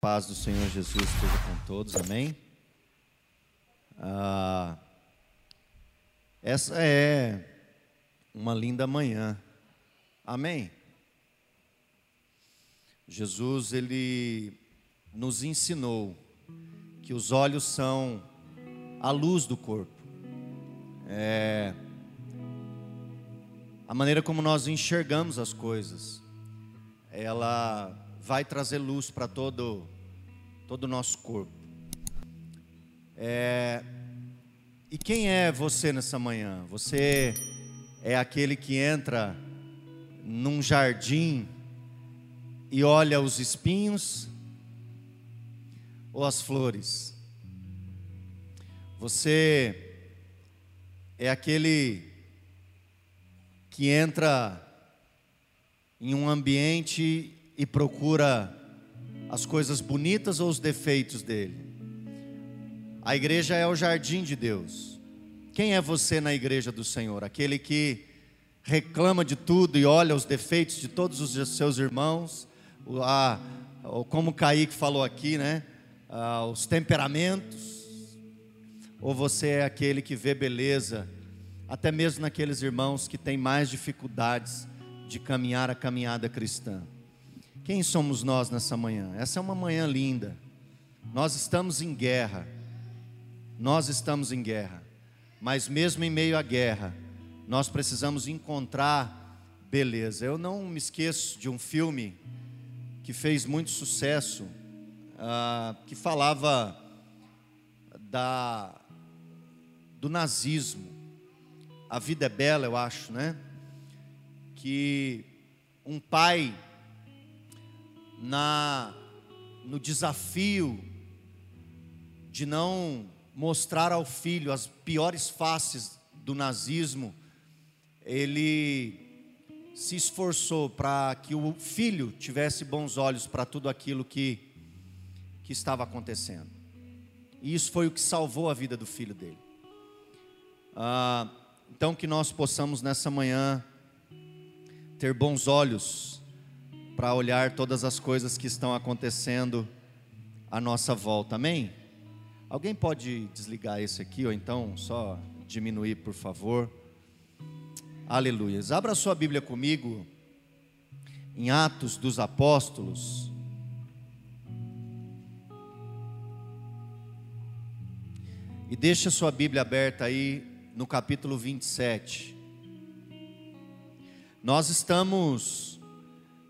paz do Senhor Jesus esteja com todos, amém? Ah, essa é uma linda manhã, amém? Jesus, ele nos ensinou que os olhos são a luz do corpo, é a maneira como nós enxergamos as coisas, ela vai trazer luz para todo todo o nosso corpo. É, e quem é você nessa manhã? Você é aquele que entra num jardim e olha os espinhos ou as flores? Você é aquele que entra em um ambiente e procura as coisas bonitas ou os defeitos dele. A igreja é o jardim de Deus. Quem é você na igreja do Senhor? Aquele que reclama de tudo e olha os defeitos de todos os seus irmãos, a, como o Kaique falou aqui, né? os temperamentos. Ou você é aquele que vê beleza, até mesmo naqueles irmãos que têm mais dificuldades de caminhar a caminhada cristã? Quem somos nós nessa manhã? Essa é uma manhã linda. Nós estamos em guerra. Nós estamos em guerra. Mas mesmo em meio à guerra, nós precisamos encontrar beleza. Eu não me esqueço de um filme que fez muito sucesso, uh, que falava da do nazismo. A vida é bela, eu acho, né? Que um pai na no desafio de não mostrar ao filho as piores faces do nazismo, ele se esforçou para que o filho tivesse bons olhos para tudo aquilo que, que estava acontecendo. E isso foi o que salvou a vida do filho dele. Ah, então, que nós possamos nessa manhã ter bons olhos para olhar todas as coisas que estão acontecendo à nossa volta. Amém? Alguém pode desligar esse aqui ou então só diminuir, por favor? Aleluia. Abra sua Bíblia comigo em Atos dos Apóstolos. E deixa sua Bíblia aberta aí no capítulo 27. Nós estamos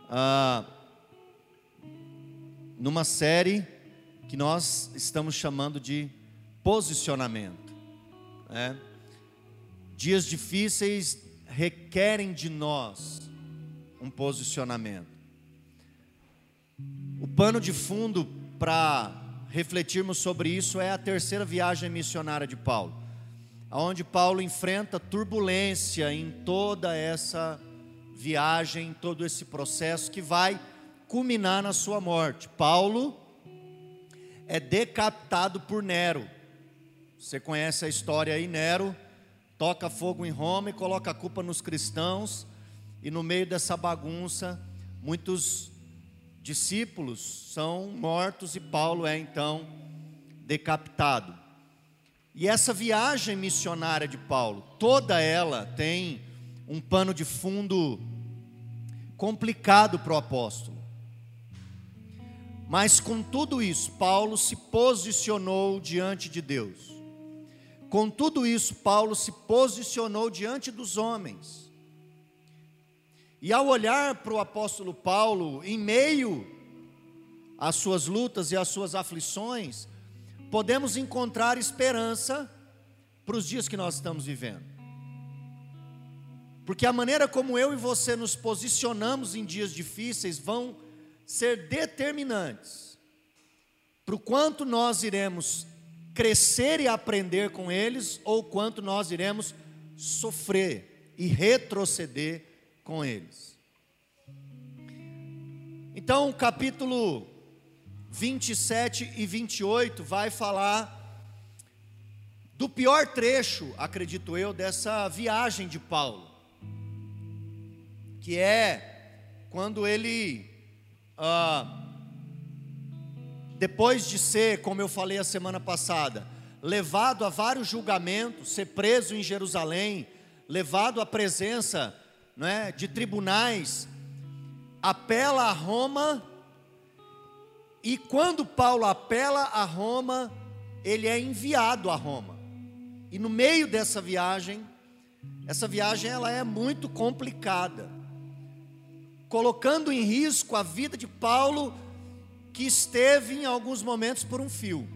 ah, numa série que nós estamos chamando de posicionamento. Né? Dias difíceis requerem de nós um posicionamento. O pano de fundo para refletirmos sobre isso é a terceira viagem missionária de Paulo, aonde Paulo enfrenta turbulência em toda essa viagem, todo esse processo que vai culminar na sua morte. Paulo é decapitado por Nero. Você conhece a história aí, Nero toca fogo em Roma e coloca a culpa nos cristãos, e no meio dessa bagunça, muitos discípulos são mortos e Paulo é então decapitado. E essa viagem missionária de Paulo, toda ela tem um pano de fundo complicado para o apóstolo. Mas com tudo isso, Paulo se posicionou diante de Deus. Com tudo isso, Paulo se posicionou diante dos homens. E ao olhar para o apóstolo Paulo, em meio às suas lutas e às suas aflições, podemos encontrar esperança para os dias que nós estamos vivendo. Porque a maneira como eu e você nos posicionamos em dias difíceis vão ser determinantes para o quanto nós iremos crescer e aprender com eles ou quanto nós iremos sofrer e retroceder com eles. Então, o capítulo 27 e 28 vai falar do pior trecho, acredito eu, dessa viagem de Paulo que é quando ele ah, depois de ser, como eu falei a semana passada, levado a vários julgamentos, ser preso em Jerusalém, levado à presença né, de tribunais, apela a Roma, e quando Paulo apela a Roma, ele é enviado a Roma. E no meio dessa viagem, essa viagem ela é muito complicada, colocando em risco a vida de Paulo, que esteve em alguns momentos por um fio.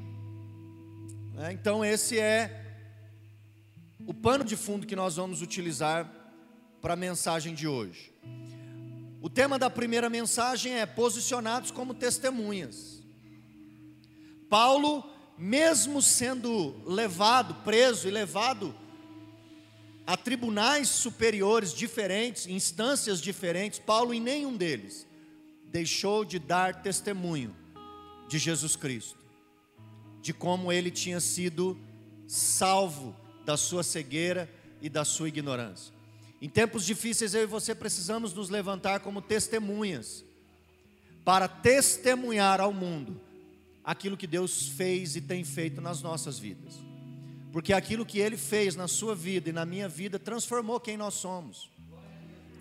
Né? Então, esse é o pano de fundo que nós vamos utilizar para a mensagem de hoje. O tema da primeira mensagem é posicionados como testemunhas. Paulo, mesmo sendo levado, preso e levado a tribunais superiores diferentes, instâncias diferentes, Paulo em nenhum deles deixou de dar testemunho de Jesus Cristo, de como ele tinha sido salvo da sua cegueira e da sua ignorância. Em tempos difíceis eu e você precisamos nos levantar como testemunhas para testemunhar ao mundo aquilo que Deus fez e tem feito nas nossas vidas porque aquilo que ele fez na sua vida e na minha vida transformou quem nós somos,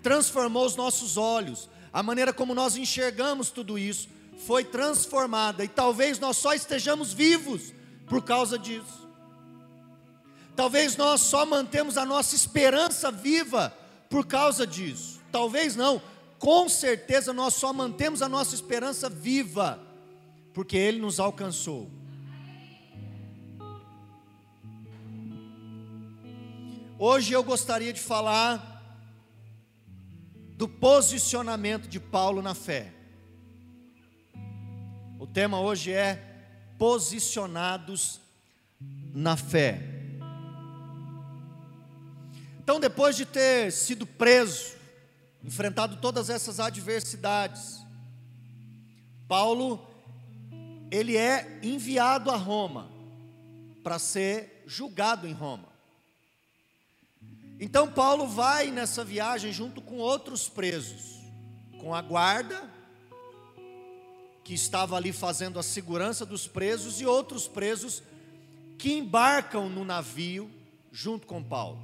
transformou os nossos olhos, a maneira como nós enxergamos tudo isso foi transformada, e talvez nós só estejamos vivos por causa disso. Talvez nós só mantemos a nossa esperança viva por causa disso. Talvez não, com certeza nós só mantemos a nossa esperança viva porque Ele nos alcançou. Hoje eu gostaria de falar do posicionamento de Paulo na fé. O tema hoje é posicionados na fé. Então, depois de ter sido preso, enfrentado todas essas adversidades, Paulo ele é enviado a Roma para ser julgado em Roma. Então Paulo vai nessa viagem junto com outros presos, com a guarda, que estava ali fazendo a segurança dos presos, e outros presos que embarcam no navio junto com Paulo.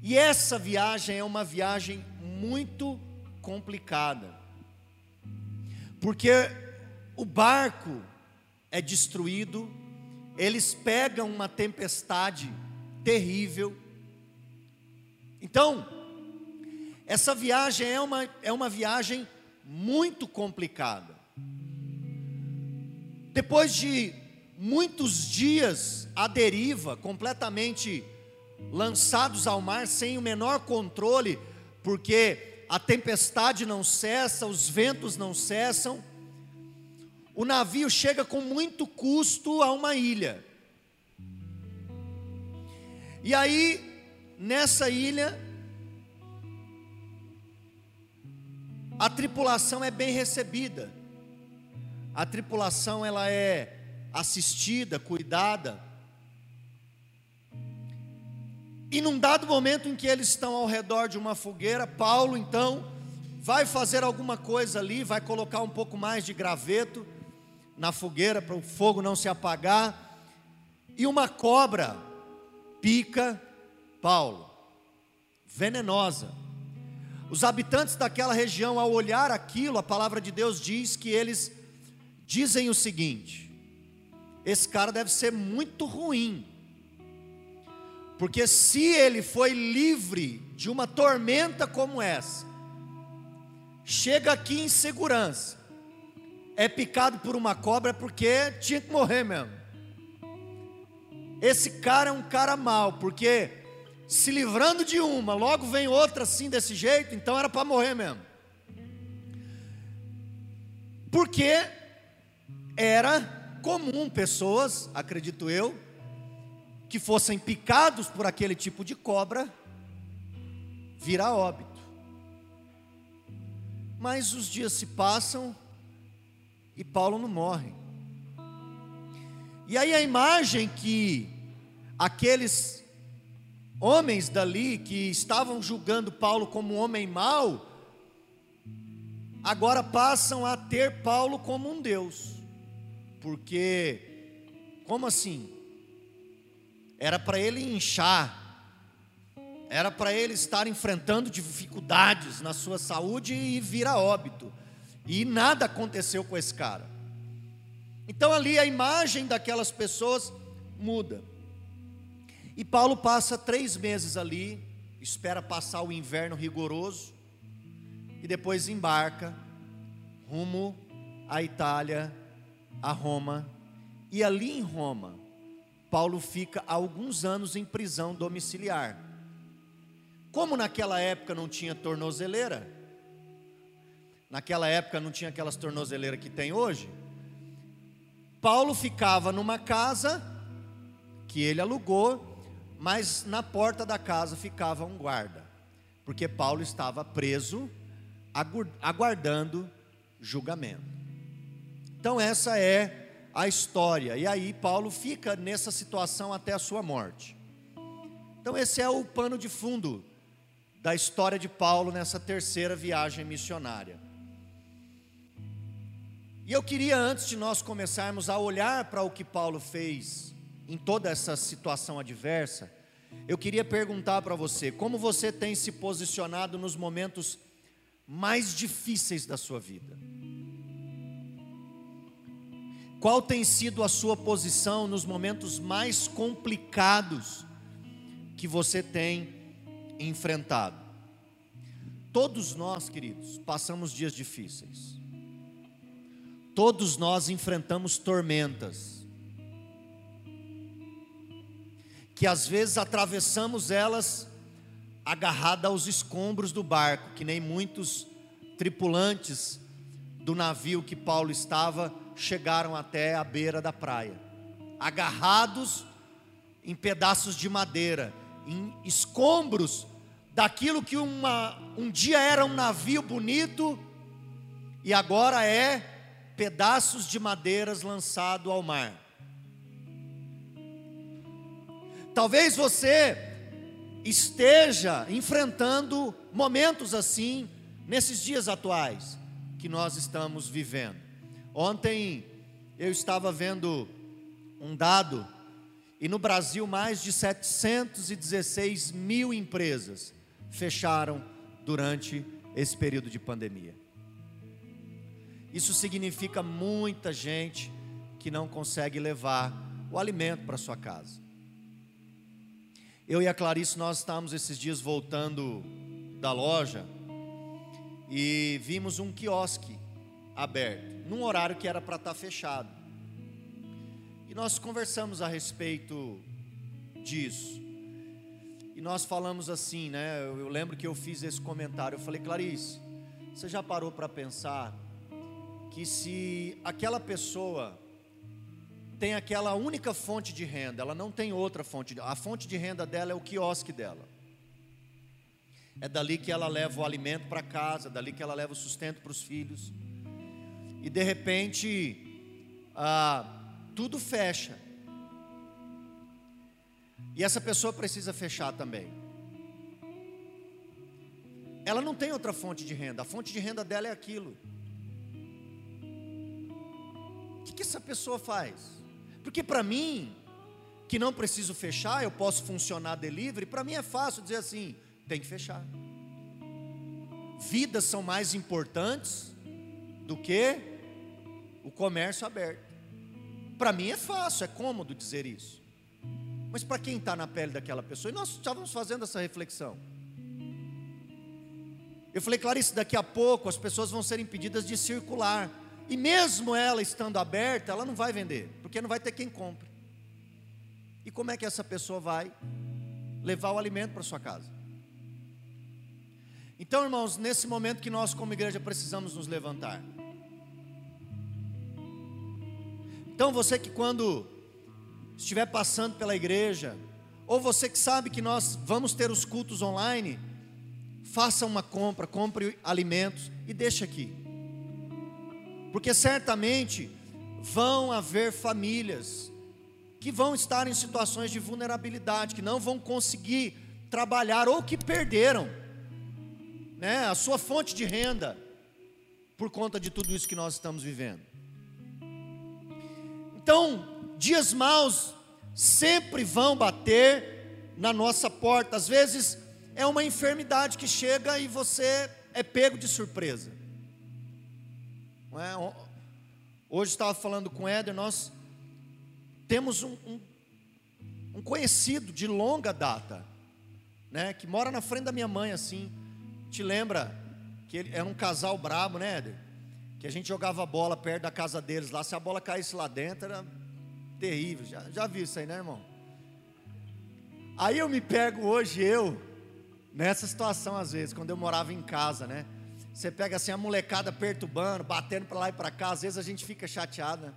E essa viagem é uma viagem muito complicada, porque o barco é destruído, eles pegam uma tempestade terrível. Então, essa viagem é uma, é uma viagem muito complicada. Depois de muitos dias à deriva, completamente lançados ao mar, sem o menor controle, porque a tempestade não cessa, os ventos não cessam, o navio chega com muito custo a uma ilha. E aí, nessa ilha, a tripulação é bem recebida. A tripulação ela é assistida, cuidada. E num dado momento em que eles estão ao redor de uma fogueira, Paulo então vai fazer alguma coisa ali, vai colocar um pouco mais de graveto na fogueira para o fogo não se apagar. E uma cobra pica Paulo, venenosa. Os habitantes daquela região, ao olhar aquilo, a palavra de Deus diz que eles dizem o seguinte: esse cara deve ser muito ruim, porque se ele foi livre de uma tormenta como essa, chega aqui em segurança, é picado por uma cobra porque tinha que morrer mesmo. Esse cara é um cara mau, porque se livrando de uma, logo vem outra assim desse jeito, então era para morrer mesmo. Porque era comum pessoas, acredito eu, que fossem picados por aquele tipo de cobra, virar óbito. Mas os dias se passam e Paulo não morre. E aí a imagem que aqueles homens dali que estavam julgando Paulo como um homem mau, agora passam a ter Paulo como um Deus. Porque, como assim? Era para ele inchar, era para ele estar enfrentando dificuldades na sua saúde e vir a óbito. E nada aconteceu com esse cara. Então ali a imagem daquelas pessoas muda. E Paulo passa três meses ali, espera passar o inverno rigoroso, e depois embarca rumo à Itália, a Roma. E ali em Roma, Paulo fica alguns anos em prisão domiciliar. Como naquela época não tinha tornozeleira, naquela época não tinha aquelas tornozeleiras que tem hoje, Paulo ficava numa casa que ele alugou, mas na porta da casa ficava um guarda, porque Paulo estava preso, aguardando julgamento. Então, essa é a história, e aí Paulo fica nessa situação até a sua morte. Então, esse é o pano de fundo da história de Paulo nessa terceira viagem missionária. E eu queria, antes de nós começarmos a olhar para o que Paulo fez em toda essa situação adversa, eu queria perguntar para você: como você tem se posicionado nos momentos mais difíceis da sua vida? Qual tem sido a sua posição nos momentos mais complicados que você tem enfrentado? Todos nós, queridos, passamos dias difíceis. Todos nós enfrentamos tormentas, que às vezes atravessamos elas agarrada aos escombros do barco, que nem muitos tripulantes do navio que Paulo estava chegaram até a beira da praia, agarrados em pedaços de madeira, em escombros daquilo que uma, um dia era um navio bonito e agora é pedaços de madeiras lançado ao mar. Talvez você esteja enfrentando momentos assim nesses dias atuais que nós estamos vivendo. Ontem eu estava vendo um dado e no Brasil mais de 716 mil empresas fecharam durante esse período de pandemia. Isso significa muita gente que não consegue levar o alimento para sua casa. Eu e a Clarice, nós estávamos esses dias voltando da loja e vimos um quiosque aberto, num horário que era para estar tá fechado. E nós conversamos a respeito disso. E nós falamos assim, né? Eu lembro que eu fiz esse comentário. Eu falei, Clarice, você já parou para pensar que se aquela pessoa tem aquela única fonte de renda, ela não tem outra fonte, a fonte de renda dela é o quiosque dela. É dali que ela leva o alimento para casa, dali que ela leva o sustento para os filhos. E de repente, ah, tudo fecha. E essa pessoa precisa fechar também. Ela não tem outra fonte de renda, a fonte de renda dela é aquilo. Que essa pessoa faz? Porque para mim, que não preciso fechar, eu posso funcionar delivery, para mim é fácil dizer assim: tem que fechar. Vidas são mais importantes do que o comércio aberto. Para mim é fácil, é cômodo dizer isso. Mas para quem está na pele daquela pessoa, e nós estávamos fazendo essa reflexão. Eu falei, Clarice, daqui a pouco as pessoas vão ser impedidas de circular e mesmo ela estando aberta, ela não vai vender, porque não vai ter quem compre. E como é que essa pessoa vai levar o alimento para sua casa? Então, irmãos, nesse momento que nós, como igreja, precisamos nos levantar. Então, você que quando estiver passando pela igreja, ou você que sabe que nós vamos ter os cultos online, faça uma compra, compre alimentos e deixe aqui porque certamente vão haver famílias que vão estar em situações de vulnerabilidade, que não vão conseguir trabalhar ou que perderam né, a sua fonte de renda. por conta de tudo isso que nós estamos vivendo. Então, dias maus sempre vão bater na nossa porta. Às vezes é uma enfermidade que chega e você é pego de surpresa. É? Hoje estava falando com o Éder, nós temos um, um, um conhecido de longa data, né, que mora na frente da minha mãe assim. Te lembra que ele, era um casal brabo, né, Éder? Que a gente jogava bola perto da casa deles lá, se a bola caísse lá dentro era terrível. Já, já viu isso aí, né, irmão? Aí eu me pego hoje, eu, nessa situação às vezes, quando eu morava em casa, né? Você pega assim a molecada perturbando, batendo para lá e para cá, às vezes a gente fica chateado, né?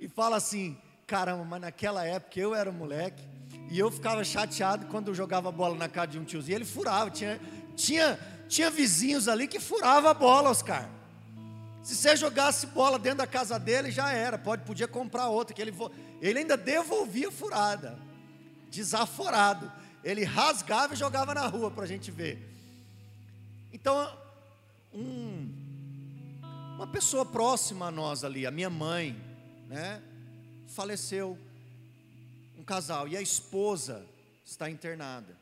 E fala assim: caramba, mas naquela época eu era moleque e eu ficava chateado quando eu jogava bola na casa de um tiozinho. Ele furava, tinha, tinha, tinha vizinhos ali que furava a bola, Oscar. Se você jogasse bola dentro da casa dele, já era, pode, podia comprar outra, que ele, ele ainda devolvia furada, desaforado. Ele rasgava e jogava na rua para a gente ver. Então, um, uma pessoa próxima a nós ali, a minha mãe, né, faleceu, um casal, e a esposa está internada.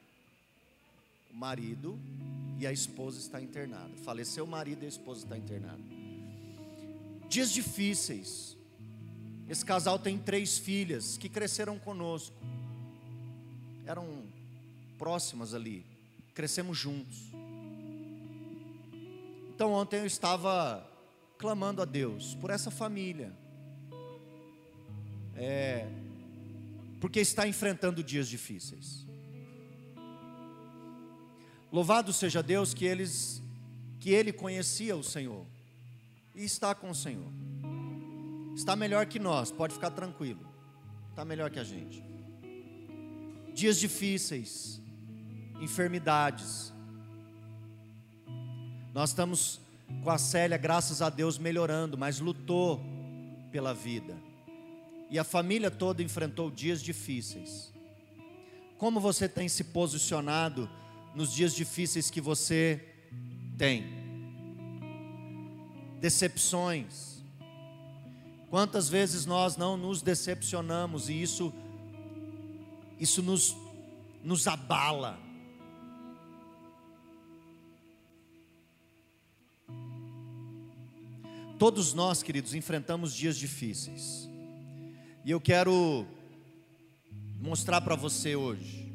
O marido e a esposa está internada. Faleceu o marido e a esposa está internada. Dias difíceis. Esse casal tem três filhas que cresceram conosco. Eram próximas ali. Crescemos juntos. Então ontem eu estava clamando a Deus por essa família. É, porque está enfrentando dias difíceis. Louvado seja Deus que eles que ele conhecia o Senhor e está com o Senhor. Está melhor que nós, pode ficar tranquilo. Está melhor que a gente. Dias difíceis, enfermidades, nós estamos com a Célia, graças a Deus, melhorando, mas lutou pela vida. E a família toda enfrentou dias difíceis. Como você tem se posicionado nos dias difíceis que você tem? Decepções. Quantas vezes nós não nos decepcionamos e isso isso nos nos abala. Todos nós, queridos, enfrentamos dias difíceis. E eu quero mostrar para você hoje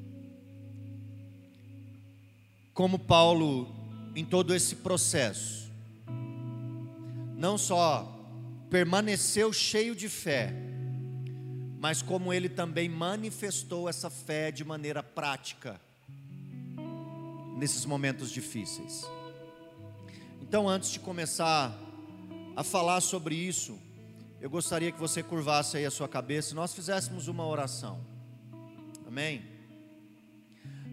como Paulo, em todo esse processo, não só permaneceu cheio de fé, mas como ele também manifestou essa fé de maneira prática nesses momentos difíceis. Então, antes de começar a falar sobre isso, eu gostaria que você curvasse aí a sua cabeça e nós fizéssemos uma oração. Amém?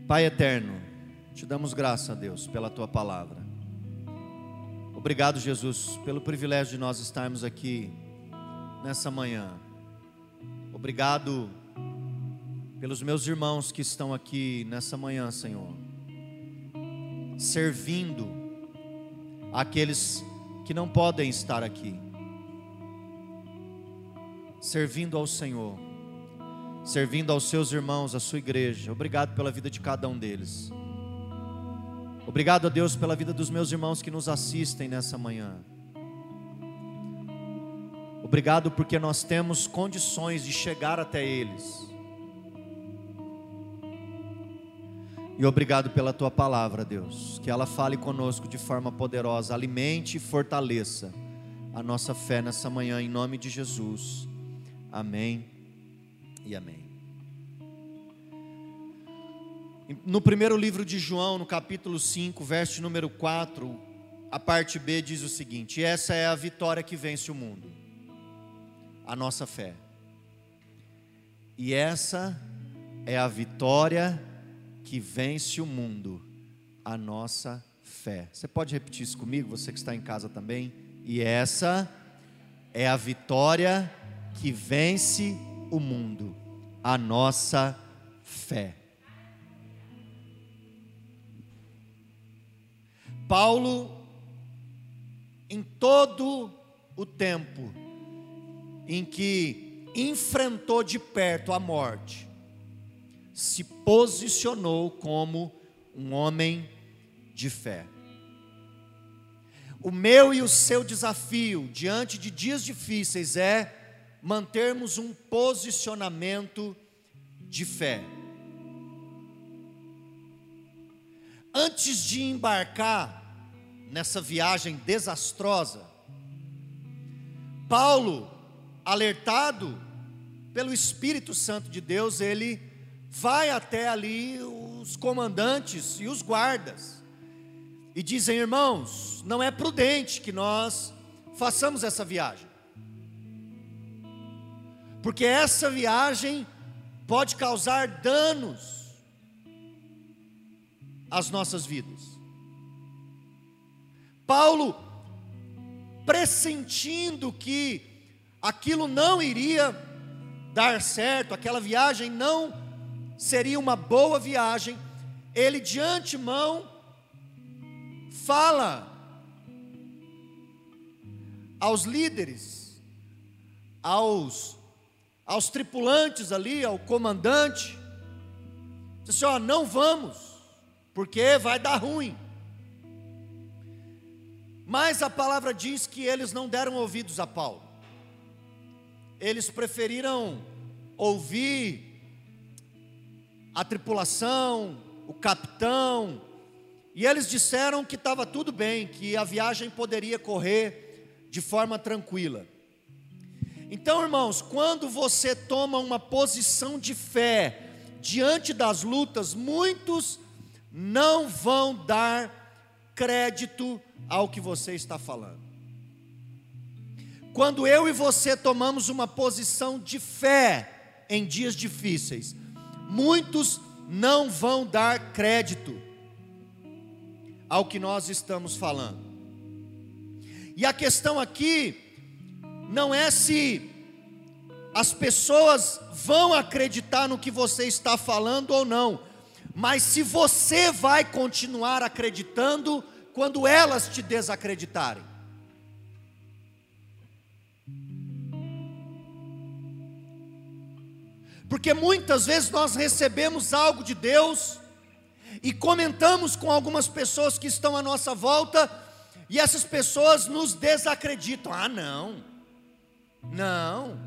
Pai eterno, te damos graça Deus pela tua palavra. Obrigado, Jesus, pelo privilégio de nós estarmos aqui nessa manhã. Obrigado pelos meus irmãos que estão aqui nessa manhã, Senhor, servindo aqueles que não podem estar aqui, servindo ao Senhor, servindo aos seus irmãos, à sua igreja. Obrigado pela vida de cada um deles. Obrigado a Deus pela vida dos meus irmãos que nos assistem nessa manhã. Obrigado porque nós temos condições de chegar até eles. E obrigado pela tua palavra, Deus. Que ela fale conosco de forma poderosa, alimente e fortaleça a nossa fé nessa manhã, em nome de Jesus. Amém e amém. No primeiro livro de João, no capítulo 5, verso número 4, a parte B diz o seguinte: Essa é a vitória que vence o mundo, a nossa fé. E essa é a vitória que vence o mundo, a nossa fé. Você pode repetir isso comigo, você que está em casa também? E essa é a vitória que vence o mundo, a nossa fé. Paulo em todo o tempo em que enfrentou de perto a morte, se posicionou como um homem de fé. O meu e o seu desafio diante de dias difíceis é mantermos um posicionamento de fé. Antes de embarcar nessa viagem desastrosa, Paulo, alertado pelo Espírito Santo de Deus, ele vai até ali os comandantes e os guardas e dizem: irmãos, não é prudente que nós façamos essa viagem, porque essa viagem pode causar danos às nossas vidas. Paulo, pressentindo que aquilo não iria dar certo, aquela viagem não seria uma boa viagem, ele de antemão fala aos líderes, aos aos tripulantes ali, ao comandante, disse assim: ó, não vamos, porque vai dar ruim. Mas a palavra diz que eles não deram ouvidos a Paulo. Eles preferiram ouvir a tripulação, o capitão, e eles disseram que estava tudo bem, que a viagem poderia correr de forma tranquila. Então, irmãos, quando você toma uma posição de fé diante das lutas, muitos não vão dar crédito ao que você está falando. Quando eu e você tomamos uma posição de fé em dias difíceis, muitos não vão dar crédito ao que nós estamos falando. E a questão aqui não é se as pessoas vão acreditar no que você está falando ou não, mas se você vai continuar acreditando quando elas te desacreditarem. Porque muitas vezes nós recebemos algo de Deus e comentamos com algumas pessoas que estão à nossa volta, e essas pessoas nos desacreditam. Ah, não. Não.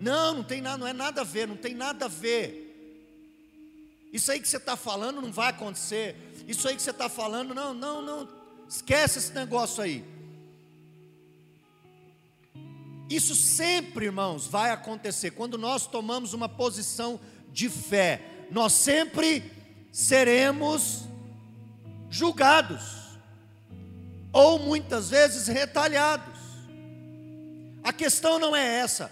Não, não tem nada, não é nada a ver, não tem nada a ver. Isso aí que você está falando não vai acontecer. Isso aí que você está falando, não, não, não. Esquece esse negócio aí. Isso sempre, irmãos, vai acontecer. Quando nós tomamos uma posição de fé, nós sempre seremos julgados, ou muitas vezes retalhados. A questão não é essa.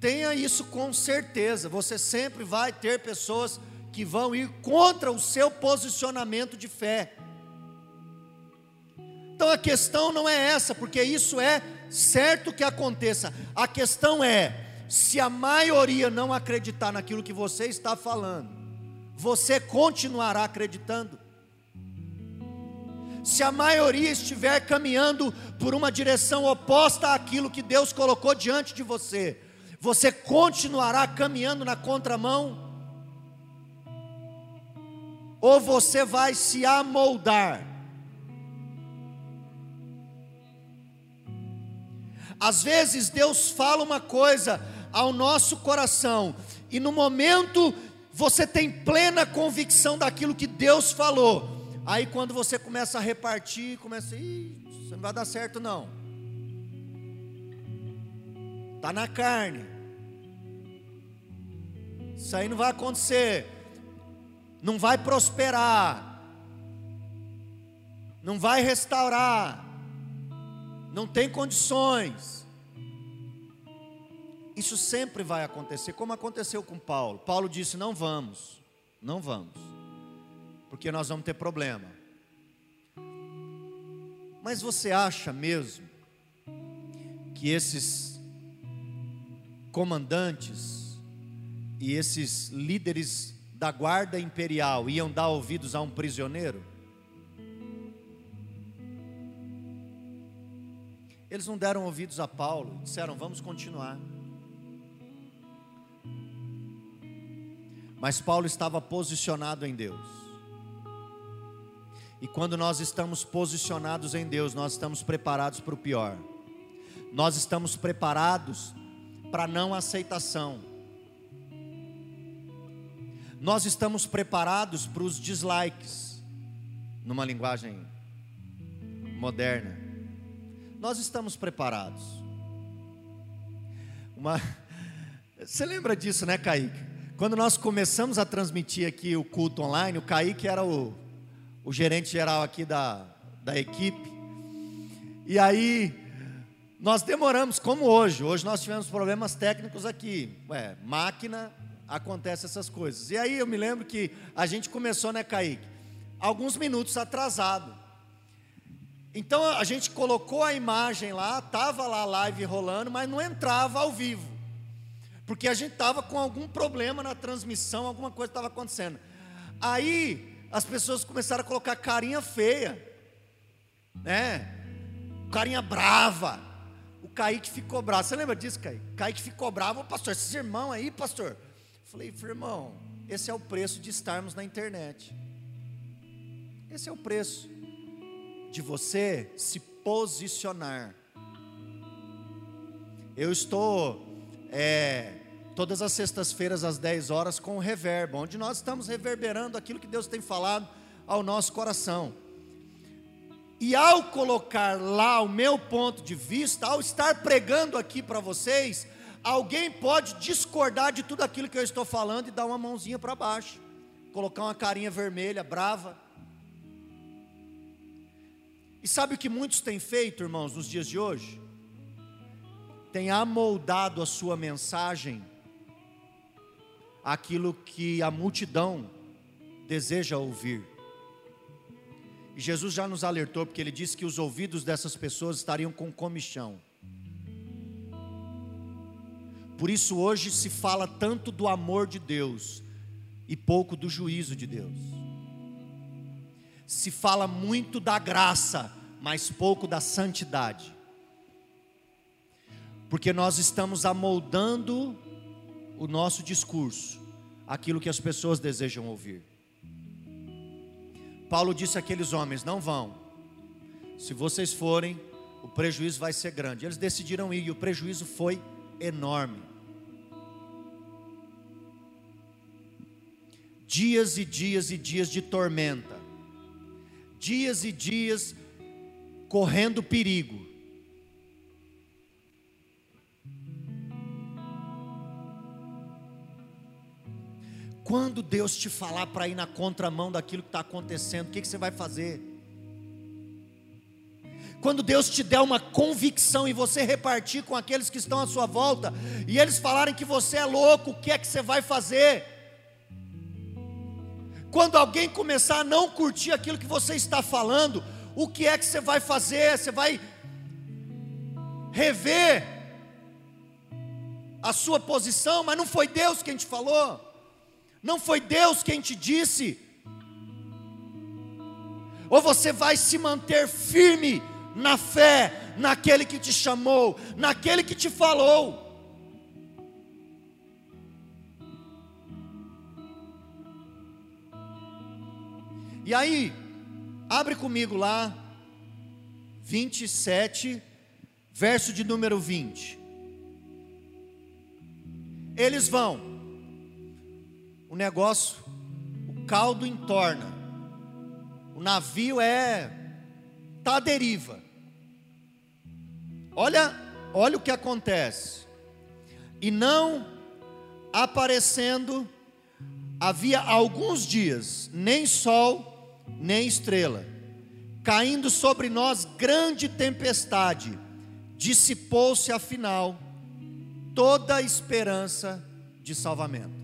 Tenha isso com certeza. Você sempre vai ter pessoas que vão ir contra o seu posicionamento de fé. Então a questão não é essa, porque isso é certo que aconteça. A questão é: se a maioria não acreditar naquilo que você está falando, você continuará acreditando? se a maioria estiver caminhando por uma direção oposta àquilo que Deus colocou diante de você, você continuará caminhando na contramão? Ou você vai se amoldar? Às vezes Deus fala uma coisa ao nosso coração, e no momento você tem plena convicção daquilo que Deus falou, Aí quando você começa a repartir, começa, isso não vai dar certo não. Tá na carne. Isso aí não vai acontecer. Não vai prosperar. Não vai restaurar. Não tem condições. Isso sempre vai acontecer, como aconteceu com Paulo. Paulo disse: Não vamos, não vamos porque nós vamos ter problema. Mas você acha mesmo que esses comandantes e esses líderes da guarda imperial iam dar ouvidos a um prisioneiro? Eles não deram ouvidos a Paulo, disseram: vamos continuar. Mas Paulo estava posicionado em Deus. E quando nós estamos posicionados em Deus, nós estamos preparados para o pior. Nós estamos preparados para não aceitação. Nós estamos preparados para os dislikes, numa linguagem moderna. Nós estamos preparados. Uma... Você lembra disso, né, Kaique? Quando nós começamos a transmitir aqui o culto online, o Kaique era o, o gerente geral aqui da, da equipe. E aí, nós demoramos, como hoje. Hoje nós tivemos problemas técnicos aqui. Ué, máquina, acontece essas coisas. E aí eu me lembro que a gente começou, né, Kaique? Alguns minutos atrasado. Então a gente colocou a imagem lá, estava lá a live rolando, mas não entrava ao vivo. Porque a gente estava com algum problema na transmissão, alguma coisa estava acontecendo. Aí as pessoas começaram a colocar carinha feia, né? Carinha brava. O Kaique ficou bravo. Você lembra disso, Kaique? Kaique ficou bravo, pastor, esses irmãos aí, pastor. Falei, irmão, esse é o preço de estarmos na internet. Esse é o preço de você se posicionar. Eu estou é, todas as sextas-feiras às 10 horas com o reverbo, onde nós estamos reverberando aquilo que Deus tem falado ao nosso coração. E ao colocar lá o meu ponto de vista, ao estar pregando aqui para vocês, alguém pode discordar de tudo aquilo que eu estou falando e dar uma mãozinha para baixo, colocar uma carinha vermelha, brava. E sabe o que muitos têm feito, irmãos, nos dias de hoje? Tem amoldado a sua mensagem aquilo que a multidão deseja ouvir. E Jesus já nos alertou, porque ele disse que os ouvidos dessas pessoas estariam com comichão. Por isso hoje se fala tanto do amor de Deus e pouco do juízo de Deus se fala muito da graça, mas pouco da santidade. Porque nós estamos amoldando o nosso discurso, aquilo que as pessoas desejam ouvir. Paulo disse àqueles homens: não vão, se vocês forem, o prejuízo vai ser grande. Eles decidiram ir e o prejuízo foi enorme. Dias e dias e dias de tormenta dias e dias correndo perigo. Quando Deus te falar para ir na contramão daquilo que está acontecendo, o que, que você vai fazer? Quando Deus te der uma convicção e você repartir com aqueles que estão à sua volta, e eles falarem que você é louco, o que é que você vai fazer? Quando alguém começar a não curtir aquilo que você está falando, o que é que você vai fazer? Você vai rever a sua posição, mas não foi Deus quem te falou, não foi Deus quem te disse. Ou você vai se manter firme na fé, naquele que te chamou, naquele que te falou. E aí, abre comigo lá, 27, verso de número 20. Eles vão, o negócio, o caldo entorna, o navio é, está à deriva. Olha, olha o que acontece. E não aparecendo, havia alguns dias, nem sol, nem estrela. Caindo sobre nós grande tempestade, dissipou-se afinal toda a esperança de salvamento.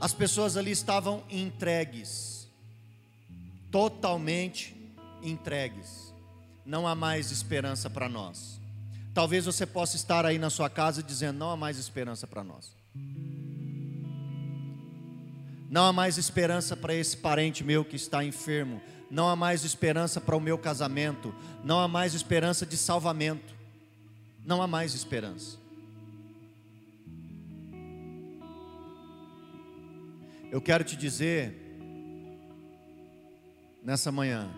As pessoas ali estavam entregues, totalmente entregues. Não há mais esperança para nós. Talvez você possa estar aí na sua casa dizendo: não há mais esperança para nós. Não há mais esperança para esse parente meu que está enfermo. não há mais esperança para o meu casamento, não há mais esperança de salvamento, não há mais esperança. Eu quero te dizer, nessa manhã,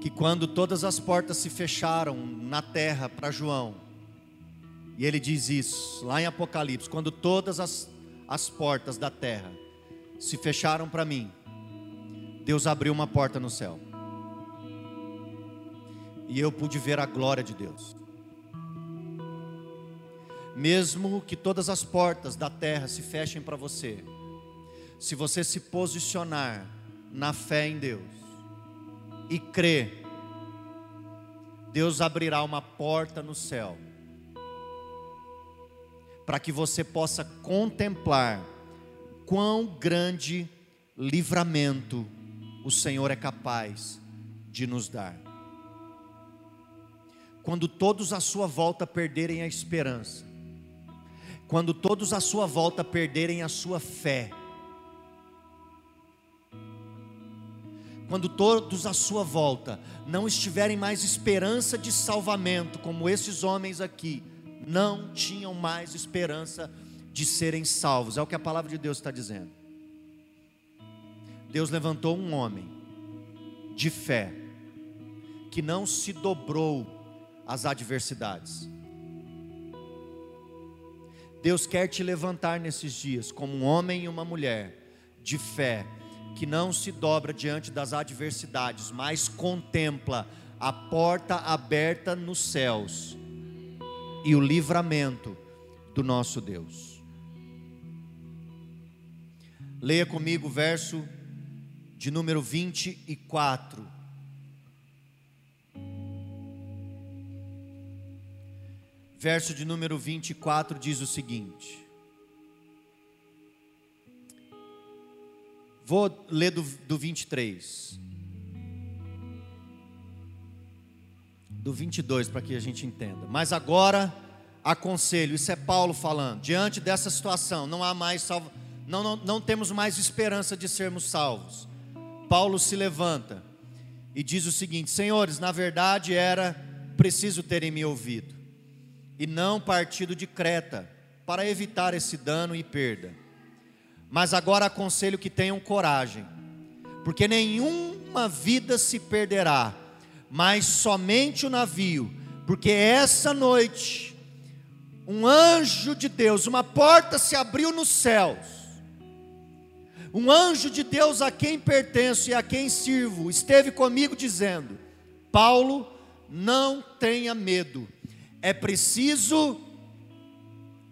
que quando todas as portas se fecharam na terra para João, e ele diz isso lá em Apocalipse: quando todas as, as portas da terra se fecharam para mim, Deus abriu uma porta no céu. E eu pude ver a glória de Deus. Mesmo que todas as portas da terra se fechem para você, se você se posicionar na fé em Deus e crer, Deus abrirá uma porta no céu para que você possa contemplar quão grande livramento o Senhor é capaz de nos dar. Quando todos à sua volta perderem a esperança, quando todos à sua volta perderem a sua fé, quando todos à sua volta não estiverem mais esperança de salvamento, como esses homens aqui, não tinham mais esperança de serem salvos, é o que a palavra de Deus está dizendo. Deus levantou um homem de fé, que não se dobrou às adversidades. Deus quer te levantar nesses dias como um homem e uma mulher de fé, que não se dobra diante das adversidades, mas contempla a porta aberta nos céus e o livramento do nosso Deus. Leia comigo o verso de número 24. Verso de número 24 diz o seguinte: Vou ler do, do 23. Do 22 para que a gente entenda. Mas agora aconselho, isso é Paulo falando. Diante dessa situação, não há mais salvo, não, não, não temos mais esperança de sermos salvos. Paulo se levanta e diz o seguinte: Senhores, na verdade era preciso terem me ouvido e não partido de Creta para evitar esse dano e perda. Mas agora aconselho que tenham coragem, porque nenhuma vida se perderá, mas somente o navio, porque essa noite um anjo de Deus, uma porta se abriu nos céus um anjo de Deus a quem pertenço e a quem sirvo esteve comigo dizendo: Paulo, não tenha medo, é preciso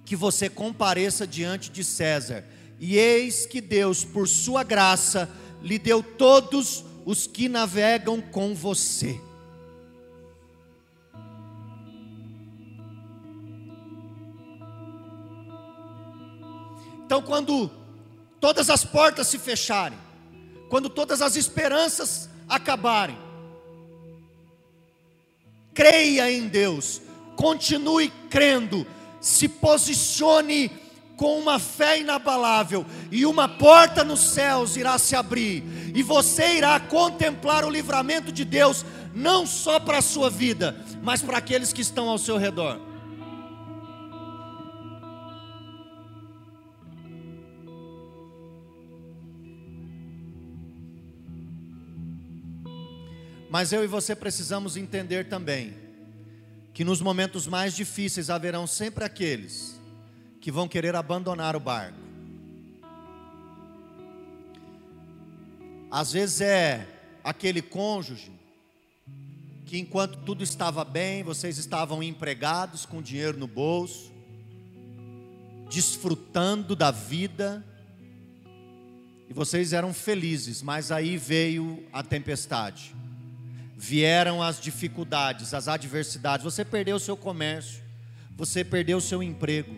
que você compareça diante de César. E eis que Deus, por sua graça, lhe deu todos os que navegam com você. Então, quando todas as portas se fecharem, quando todas as esperanças acabarem, creia em Deus, continue crendo, se posicione com uma fé inabalável, e uma porta nos céus irá se abrir, e você irá contemplar o livramento de Deus, não só para a sua vida, mas para aqueles que estão ao seu redor. Mas eu e você precisamos entender também que nos momentos mais difíceis haverão sempre aqueles que vão querer abandonar o barco. Às vezes é aquele cônjuge que enquanto tudo estava bem, vocês estavam empregados com dinheiro no bolso, desfrutando da vida, e vocês eram felizes, mas aí veio a tempestade vieram as dificuldades, as adversidades. Você perdeu o seu comércio, você perdeu o seu emprego,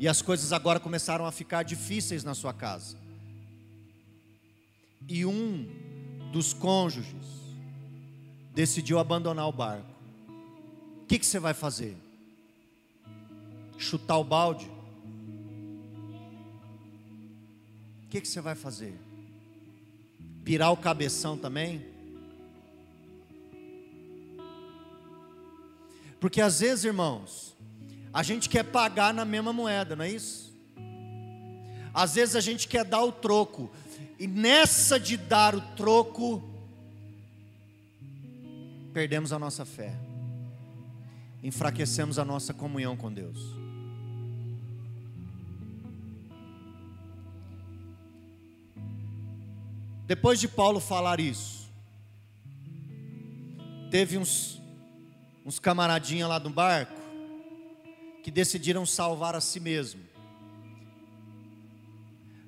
e as coisas agora começaram a ficar difíceis na sua casa. E um dos cônjuges decidiu abandonar o barco. O que, que você vai fazer? Chutar o balde? O que, que você vai fazer? pirar o cabeção também? Porque às vezes, irmãos, a gente quer pagar na mesma moeda, não é isso? Às vezes a gente quer dar o troco, e nessa de dar o troco, perdemos a nossa fé, enfraquecemos a nossa comunhão com Deus. Depois de Paulo falar isso, teve uns, uns camaradinhos lá no barco que decidiram salvar a si mesmo.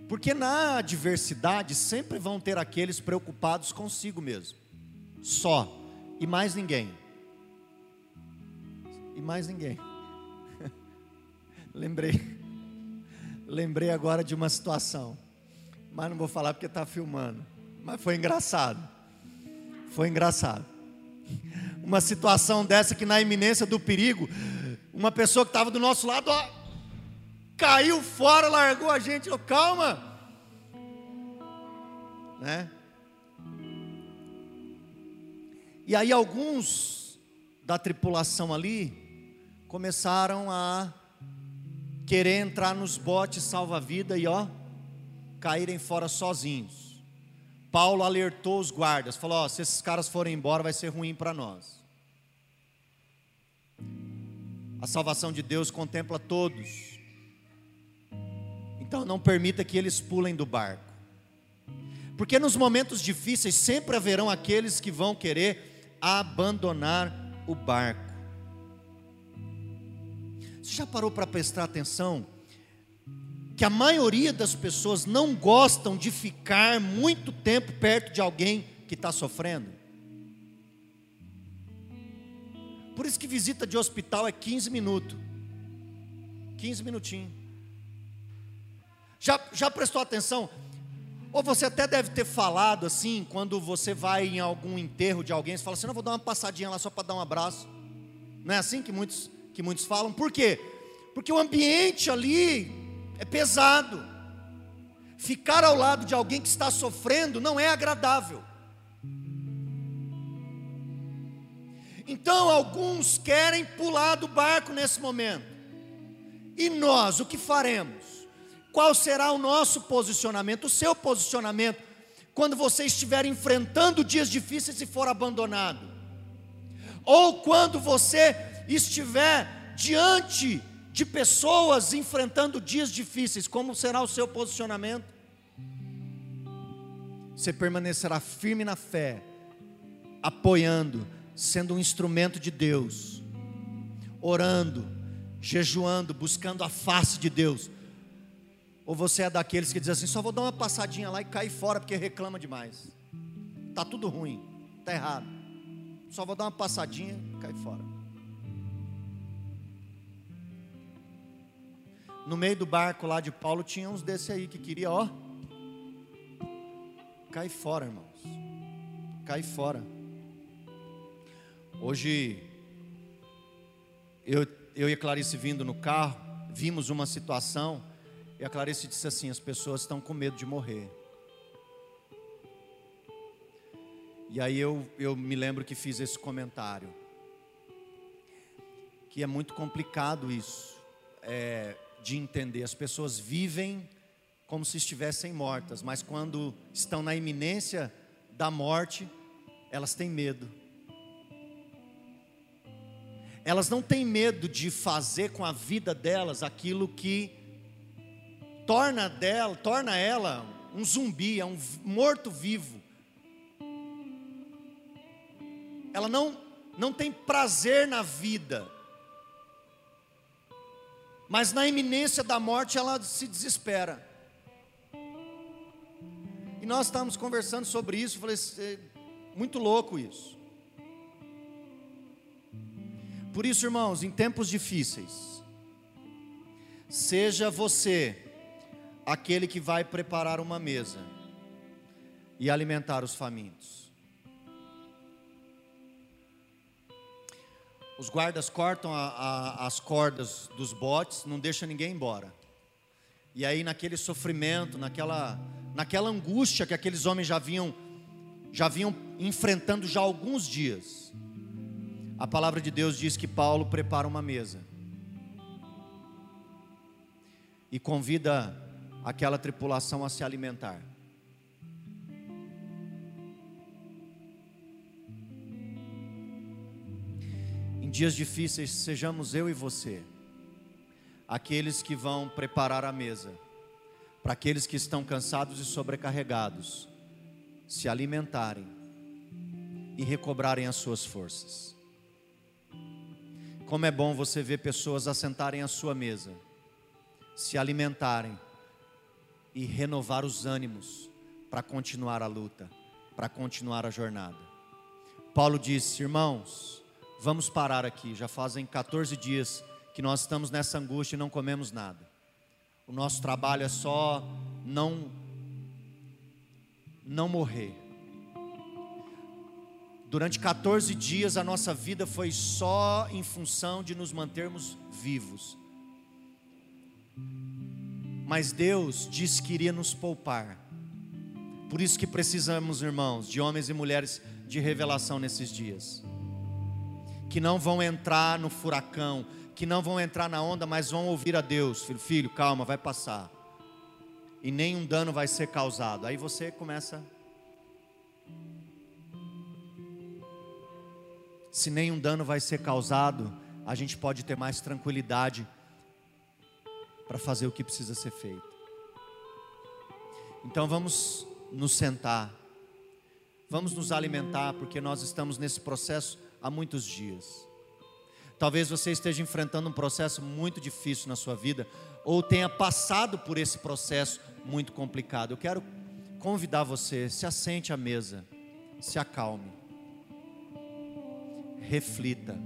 Porque na adversidade sempre vão ter aqueles preocupados consigo mesmo, só, e mais ninguém. E mais ninguém. lembrei, lembrei agora de uma situação, mas não vou falar porque está filmando. Mas foi engraçado. Foi engraçado. Uma situação dessa que na iminência do perigo, uma pessoa que estava do nosso lado, ó, caiu fora, largou a gente, oh, calma, né? E aí alguns da tripulação ali começaram a querer entrar nos botes salva-vida e ó, caírem fora sozinhos. Paulo alertou os guardas, falou: ó, se esses caras forem embora, vai ser ruim para nós. A salvação de Deus contempla todos. Então não permita que eles pulem do barco. Porque nos momentos difíceis sempre haverão aqueles que vão querer abandonar o barco. Você já parou para prestar atenção que a maioria das pessoas não gostam de ficar muito tempo perto de alguém que está sofrendo? Por isso que visita de hospital é 15 minutos. 15 minutinhos. Já, já prestou atenção? Ou você até deve ter falado assim, quando você vai em algum enterro de alguém, você fala assim: não, vou dar uma passadinha lá só para dar um abraço. Não é assim que muitos, que muitos falam? Por quê? Porque o ambiente ali é pesado. Ficar ao lado de alguém que está sofrendo não é agradável. Então, alguns querem pular do barco nesse momento. E nós, o que faremos? Qual será o nosso posicionamento, o seu posicionamento, quando você estiver enfrentando dias difíceis e for abandonado? Ou quando você estiver diante de pessoas enfrentando dias difíceis, como será o seu posicionamento? Você permanecerá firme na fé, apoiando, sendo um instrumento de Deus, orando, jejuando, buscando a face de Deus. Ou você é daqueles que diz assim: só vou dar uma passadinha lá e cair fora porque reclama demais. Tá tudo ruim, tá errado. Só vou dar uma passadinha e cair fora. No meio do barco lá de Paulo tinha uns desse aí que queria, ó, cai fora, irmãos. Cai fora. Hoje, eu, eu e a Clarice vindo no carro, vimos uma situação, e a Clarice disse assim: as pessoas estão com medo de morrer. E aí eu, eu me lembro que fiz esse comentário, que é muito complicado isso, é, de entender. As pessoas vivem como se estivessem mortas, mas quando estão na iminência da morte, elas têm medo elas não têm medo de fazer com a vida delas aquilo que torna dela, torna ela um zumbi, é um morto vivo. Ela não não tem prazer na vida. Mas na iminência da morte ela se desespera. E nós estávamos conversando sobre isso, falei, muito louco isso. Por isso, irmãos, em tempos difíceis, seja você aquele que vai preparar uma mesa e alimentar os famintos. Os guardas cortam a, a, as cordas dos botes, não deixa ninguém embora. E aí, naquele sofrimento, naquela, naquela angústia que aqueles homens já vinham já vinham enfrentando já alguns dias. A palavra de Deus diz que Paulo prepara uma mesa e convida aquela tripulação a se alimentar. Em dias difíceis, sejamos eu e você, aqueles que vão preparar a mesa, para aqueles que estão cansados e sobrecarregados, se alimentarem e recobrarem as suas forças. Como é bom você ver pessoas assentarem à sua mesa, se alimentarem e renovar os ânimos para continuar a luta, para continuar a jornada. Paulo disse: Irmãos, vamos parar aqui, já fazem 14 dias que nós estamos nessa angústia e não comemos nada. O nosso trabalho é só não não morrer. Durante 14 dias a nossa vida foi só em função de nos mantermos vivos. Mas Deus disse que iria nos poupar. Por isso que precisamos, irmãos, de homens e mulheres de revelação nesses dias. Que não vão entrar no furacão, que não vão entrar na onda, mas vão ouvir a Deus. Filho, filho, calma, vai passar. E nenhum dano vai ser causado. Aí você começa se nenhum dano vai ser causado, a gente pode ter mais tranquilidade para fazer o que precisa ser feito. Então vamos nos sentar, vamos nos alimentar, porque nós estamos nesse processo há muitos dias. Talvez você esteja enfrentando um processo muito difícil na sua vida, ou tenha passado por esse processo muito complicado. Eu quero convidar você, se assente à mesa, se acalme reflita.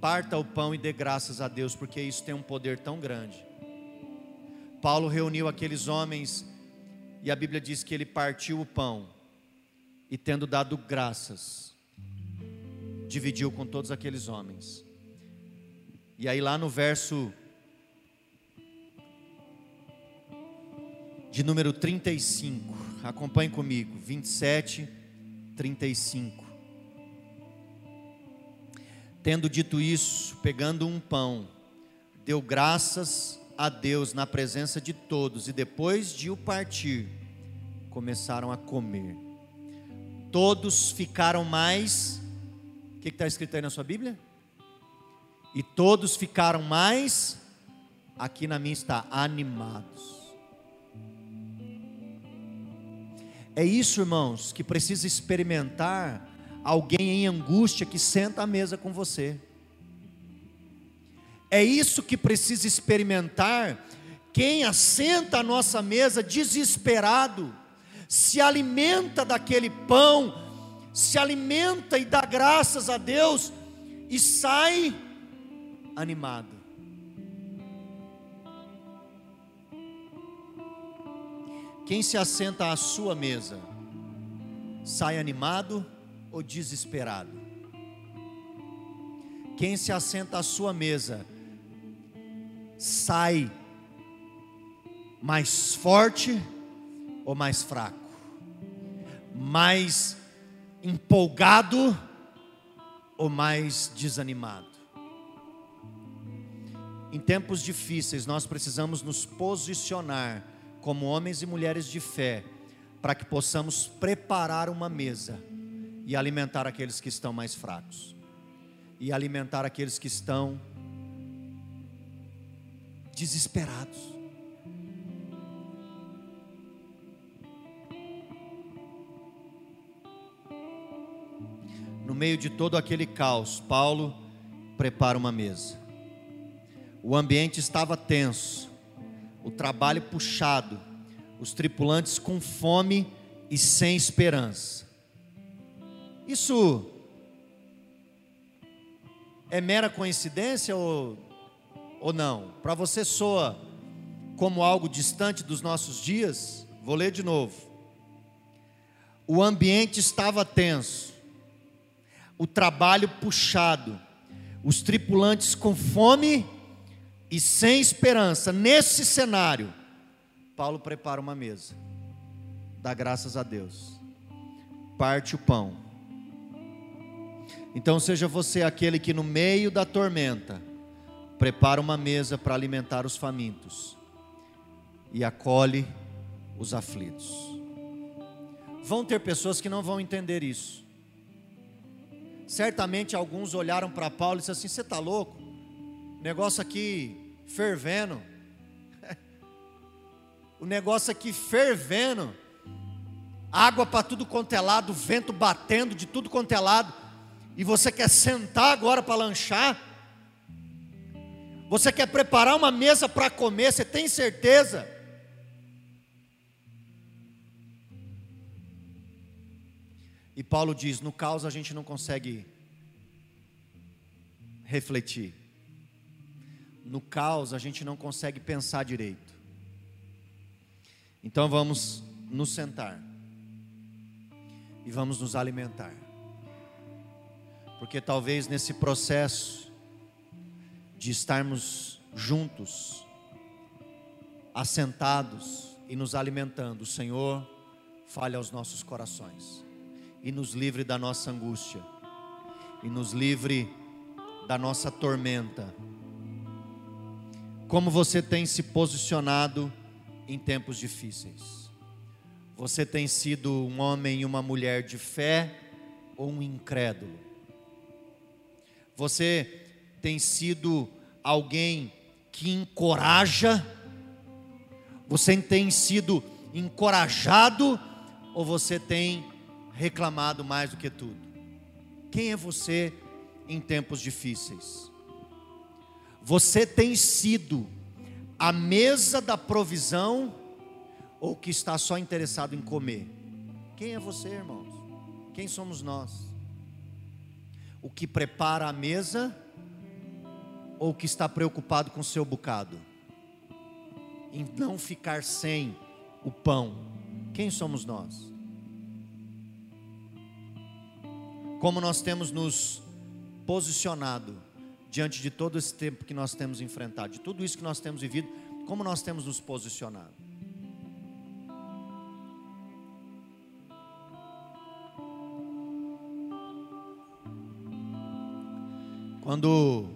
Parta o pão e dê graças a Deus, porque isso tem um poder tão grande. Paulo reuniu aqueles homens e a Bíblia diz que ele partiu o pão e, tendo dado graças, dividiu com todos aqueles homens. E aí, lá no verso de número 35, acompanhe comigo, 27, 35. Tendo dito isso, pegando um pão, deu graças a Deus na presença de todos, e depois de o partir, começaram a comer. Todos ficaram mais. O que está escrito aí na sua Bíblia? E todos ficaram mais. Aqui na minha está animados. É isso, irmãos, que precisa experimentar alguém em angústia que senta à mesa com você. É isso que precisa experimentar quem assenta à nossa mesa desesperado, se alimenta daquele pão, se alimenta e dá graças a Deus e sai animado. Quem se assenta à sua mesa, sai animado ou desesperado? Quem se assenta à sua mesa sai mais forte ou mais fraco? Mais empolgado ou mais desanimado? Em tempos difíceis, nós precisamos nos posicionar como homens e mulheres de fé, para que possamos preparar uma mesa e alimentar aqueles que estão mais fracos, e alimentar aqueles que estão desesperados. No meio de todo aquele caos, Paulo prepara uma mesa. O ambiente estava tenso, o trabalho puxado, os tripulantes com fome e sem esperança. Isso é mera coincidência ou, ou não? Para você soa como algo distante dos nossos dias? Vou ler de novo. O ambiente estava tenso, o trabalho puxado, os tripulantes com fome e sem esperança. Nesse cenário, Paulo prepara uma mesa, dá graças a Deus parte o pão. Então seja você aquele que no meio da tormenta prepara uma mesa para alimentar os famintos e acolhe os aflitos. Vão ter pessoas que não vão entender isso. Certamente alguns olharam para Paulo e disseram assim: Você está louco? Negócio aqui fervendo. o negócio aqui fervendo. Água para tudo quanto é lado, vento batendo de tudo quanto é lado. E você quer sentar agora para lanchar? Você quer preparar uma mesa para comer, você tem certeza? E Paulo diz: no caos a gente não consegue refletir. No caos a gente não consegue pensar direito. Então vamos nos sentar e vamos nos alimentar. Porque talvez nesse processo de estarmos juntos, assentados e nos alimentando, o Senhor fale aos nossos corações e nos livre da nossa angústia e nos livre da nossa tormenta. Como você tem se posicionado em tempos difíceis? Você tem sido um homem e uma mulher de fé ou um incrédulo? Você tem sido alguém que encoraja? Você tem sido encorajado ou você tem reclamado mais do que tudo? Quem é você em tempos difíceis? Você tem sido a mesa da provisão ou que está só interessado em comer? Quem é você, irmãos? Quem somos nós? O que prepara a mesa ou o que está preocupado com seu bocado? Em não ficar sem o pão. Quem somos nós? Como nós temos nos posicionado diante de todo esse tempo que nós temos enfrentado, de tudo isso que nós temos vivido, como nós temos nos posicionado? Quando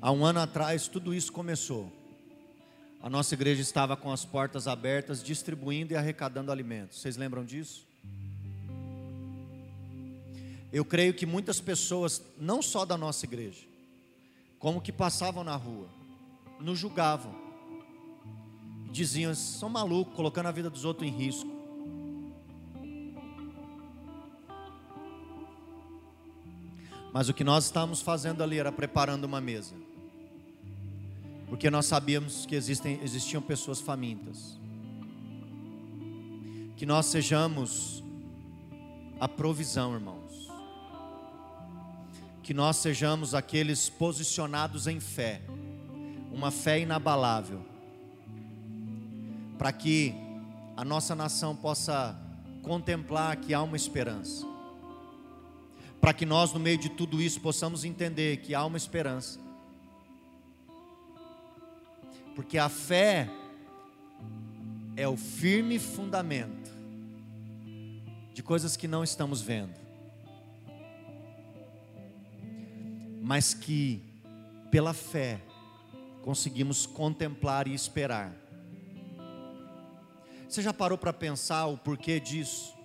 há um ano atrás tudo isso começou, a nossa igreja estava com as portas abertas, distribuindo e arrecadando alimentos. Vocês lembram disso? Eu creio que muitas pessoas, não só da nossa igreja, como que passavam na rua, nos julgavam, diziam: são malucos, colocando a vida dos outros em risco. Mas o que nós estávamos fazendo ali era preparando uma mesa, porque nós sabíamos que existem, existiam pessoas famintas, que nós sejamos a provisão, irmão que nós sejamos aqueles posicionados em fé, uma fé inabalável, para que a nossa nação possa contemplar que há uma esperança, para que nós, no meio de tudo isso, possamos entender que há uma esperança, porque a fé é o firme fundamento de coisas que não estamos vendo. mas que pela fé conseguimos contemplar e esperar. Você já parou para pensar o porquê disso?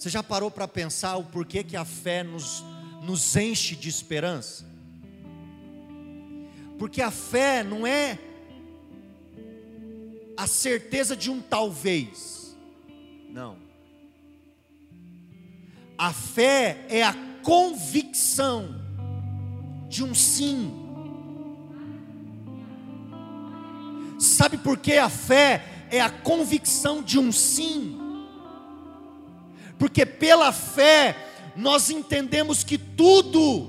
Você já parou para pensar o porquê que a fé nos, nos enche de esperança? Porque a fé não é a certeza de um talvez, não. A fé é a convicção de um sim. Sabe por que a fé é a convicção de um sim? Porque pela fé nós entendemos que tudo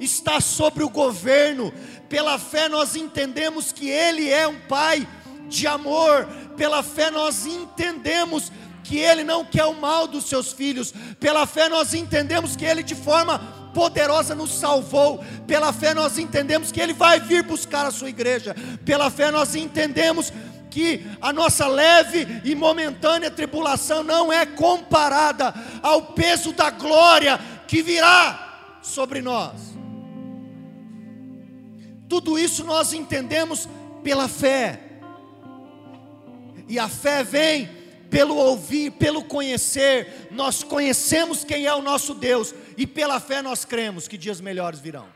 está sobre o governo, pela fé nós entendemos que Ele é um Pai de amor, pela fé nós entendemos que Ele não quer o mal dos seus filhos. Pela fé nós entendemos que Ele de forma poderosa nos salvou. Pela fé nós entendemos que Ele vai vir buscar a sua igreja. Pela fé nós entendemos que a nossa leve e momentânea tribulação não é comparada ao peso da glória que virá sobre nós. Tudo isso nós entendemos pela fé. E a fé vem pelo ouvir, pelo conhecer. Nós conhecemos quem é o nosso Deus e pela fé nós cremos que dias melhores virão.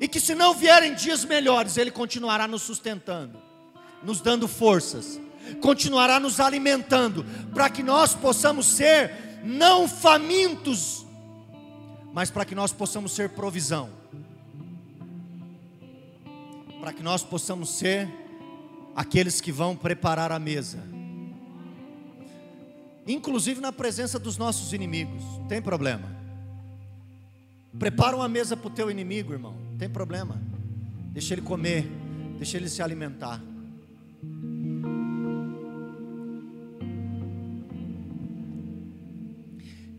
E que se não vierem dias melhores, ele continuará nos sustentando, nos dando forças, continuará nos alimentando, para que nós possamos ser não famintos, mas para que nós possamos ser provisão para que nós possamos ser aqueles que vão preparar a mesa, inclusive na presença dos nossos inimigos, não tem problema. Prepara uma mesa para o teu inimigo, irmão, não tem problema. Deixa ele comer, deixa ele se alimentar.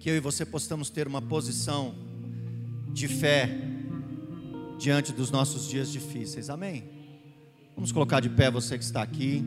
Que eu e você possamos ter uma posição de fé diante dos nossos dias difíceis. Amém? Vamos colocar de pé você que está aqui.